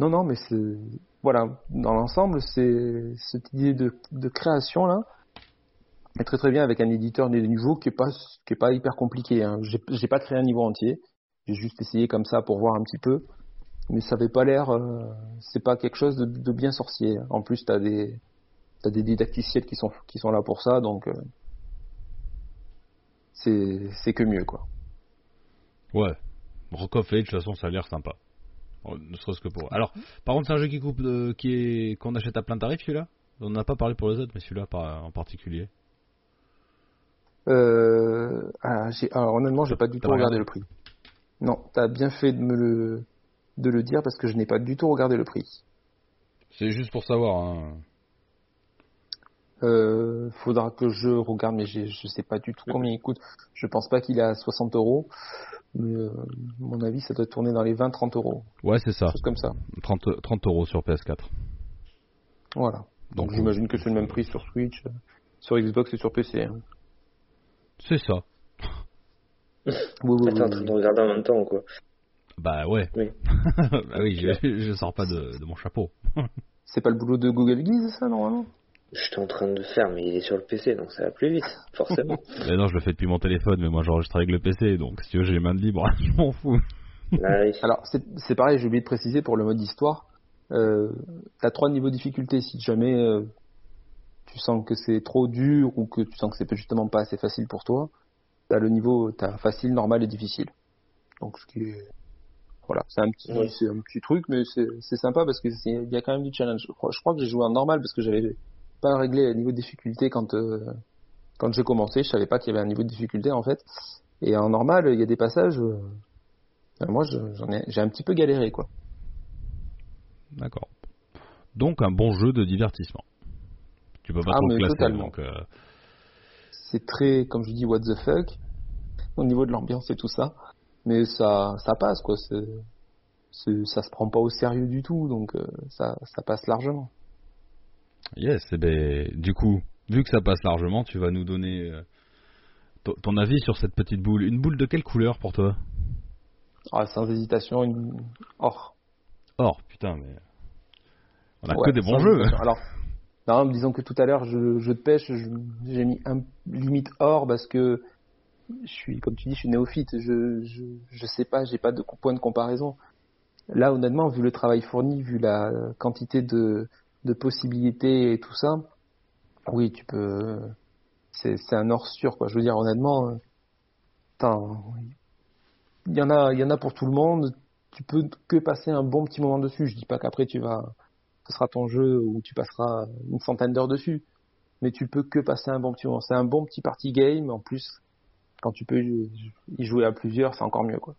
non, non, mais c'est voilà, dans l'ensemble, c'est cette idée de, de création là est très très bien avec un éditeur de niveau qui est pas qui est pas hyper compliqué. Hein. J'ai pas créé un niveau entier, j'ai juste essayé comme ça pour voir un petit peu, mais ça avait pas l'air, euh, c'est pas quelque chose de, de bien sorcier. En plus, t'as des t'as des didacticiels qui sont qui sont là pour ça, donc euh, c'est c'est que mieux quoi. Ouais. Rock of Age, de toute façon, ça a l'air sympa. Oh, Ne serait-ce que pour. Alors, par contre, c'est un jeu qui coupe de... qui est qu'on achète à plein tarif celui-là? On n'a pas parlé pour les autres, mais celui-là en particulier. Euh, ah, alors honnêtement, j'ai pas du tout regardé regardé le prix. Non, t'as bien fait de me le de le dire parce que je n'ai pas du tout regardé le prix. C'est juste pour savoir. Hein. Euh, faudra que je regarde, mais je sais pas du tout combien il coûte. Je pense pas qu'il est à 60 euros, mais euh, à mon avis, ça doit tourner dans les 20-30 euros, Ouais, c'est ça. chose comme ça. 30, 30 euros sur PS4. Voilà. Donc Donc, j'imagine que c'est le même prix sur Switch, sur Xbox et sur PC. hein. C'est ça. Oui, oui, oui, T'es en train de regarder en même temps, quoi. Bah ouais. Oui. [laughs] bah oui, je, je sors pas de, de mon chapeau. [laughs] C'est pas le boulot de Google Guise, ça, normalement? J'étais en train de le faire, mais il est sur le PC, donc ça va plus vite, [laughs] forcément. Mais non, je le fais depuis mon téléphone, mais moi j'enregistre avec le PC, donc si tu veux, j'ai les mains de libre, je m'en fous. Ah oui. Alors, c'est c'est pareil, j'ai oublié de préciser pour le mode histoire. Euh, t'as trois niveaux de difficulté. Si jamais euh, tu sens que c'est trop dur ou que tu sens que c'est justement pas assez facile pour toi, t'as le niveau, t'as facile, normal et difficile. Donc, ce qui est, voilà, c'est un petit, Oui. c'est un petit truc, mais c'est sympa parce que il y a quand même du challenge. Je crois, je crois que j'ai joué en normal parce que j'avais pas réglé le niveau de difficulté quand euh, quand j'ai commencé. Je savais pas qu'il y avait un niveau de difficulté en fait. Et en normal, il y a des passages, euh, moi j'en ai, j'ai un petit peu galéré quoi. D'accord. Donc un bon jeu de divertissement. Tu peux pas Ah, trop mais classer, totalement. donc euh, C'est très, comme je dis, what the fuck au niveau de l'ambiance et tout ça, mais ça, ça passe quoi. C'est, c'est, ça se prend pas au sérieux du tout, donc euh, ça, ça passe largement. yes. eh ben, du coup, vu que ça passe largement, tu vas nous donner euh, ton- ton avis sur cette petite boule. Une boule de quelle couleur pour toi? Ah, sans hésitation, une... or. Or, putain, mais on a Ouais, que des bons jeux. Alors, non, disons que tout à l'heure, je, de pêche, je- j'ai mis un limite or parce que je suis, comme tu dis, je suis néophyte. Je, je, sais pas, j'ai pas de point de comparaison. Là, honnêtement, vu le travail fourni, vu la quantité de, possibilités et tout ça, oui, tu peux. C'est, un or sûr, quoi. Je veux dire, honnêtement, il y en a, il y en a pour tout le monde. Tu peux que passer un bon petit moment dessus. Je dis pas qu'après tu vas, ce sera ton jeu où tu passeras une centaine d'heures dessus. Mais tu peux que passer un bon petit moment. C'est un bon petit party game. En plus, quand tu peux y jouer à plusieurs, c'est encore mieux, quoi.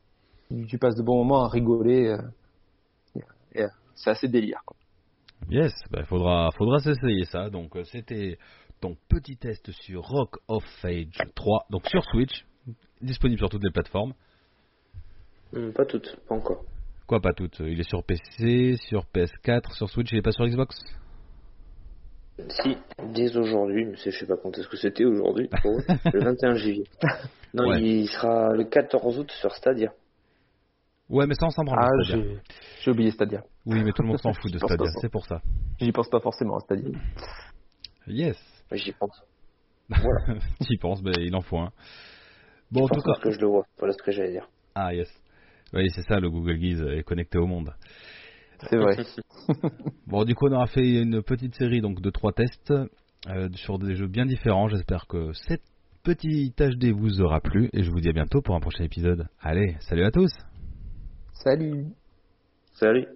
Tu passes de bons moments à rigoler. euh, et, euh, c'est assez délire, quoi. Yes, il faudra, faudra s'essayer ça. Donc euh, c'était ton petit test sur Rock of Age 3, donc sur Switch, disponible sur toutes les plateformes. Hum, pas toutes, pas encore. Quoi, pas toutes? Il est sur PC, sur PS4, sur Switch, il est pas sur Xbox? Si, dès aujourd'hui, mais c'est- je sais pas quand est-ce que c'était aujourd'hui, [laughs] le 21 juillet. Non, Ouais. il sera le 14 août sur Stadia. Ouais, mais ça on s'en branle. Ah, Stadia. j'ai, j'ai oublié Stadia. Oui, mais tout le monde s'en fout de [laughs] pense Stadia, c'est pour ça. J'y pense pas forcément à Stadia. Yes. J'y pense. [laughs] T'y penses, ben, il en faut un. Bon, Je en tout pense cas. parce que je le vois. Voilà ce que j'allais dire. Ah, yes. Oui, c'est ça, le Google Guise est connecté au monde. C'est vrai. [laughs] Bon, du coup, on aura fait une petite série donc de trois tests euh, sur des jeux bien différents. J'espère que cette petite HD vous aura plu et je vous dis à bientôt pour un prochain épisode. Allez, salut à tous. Salut. Salut.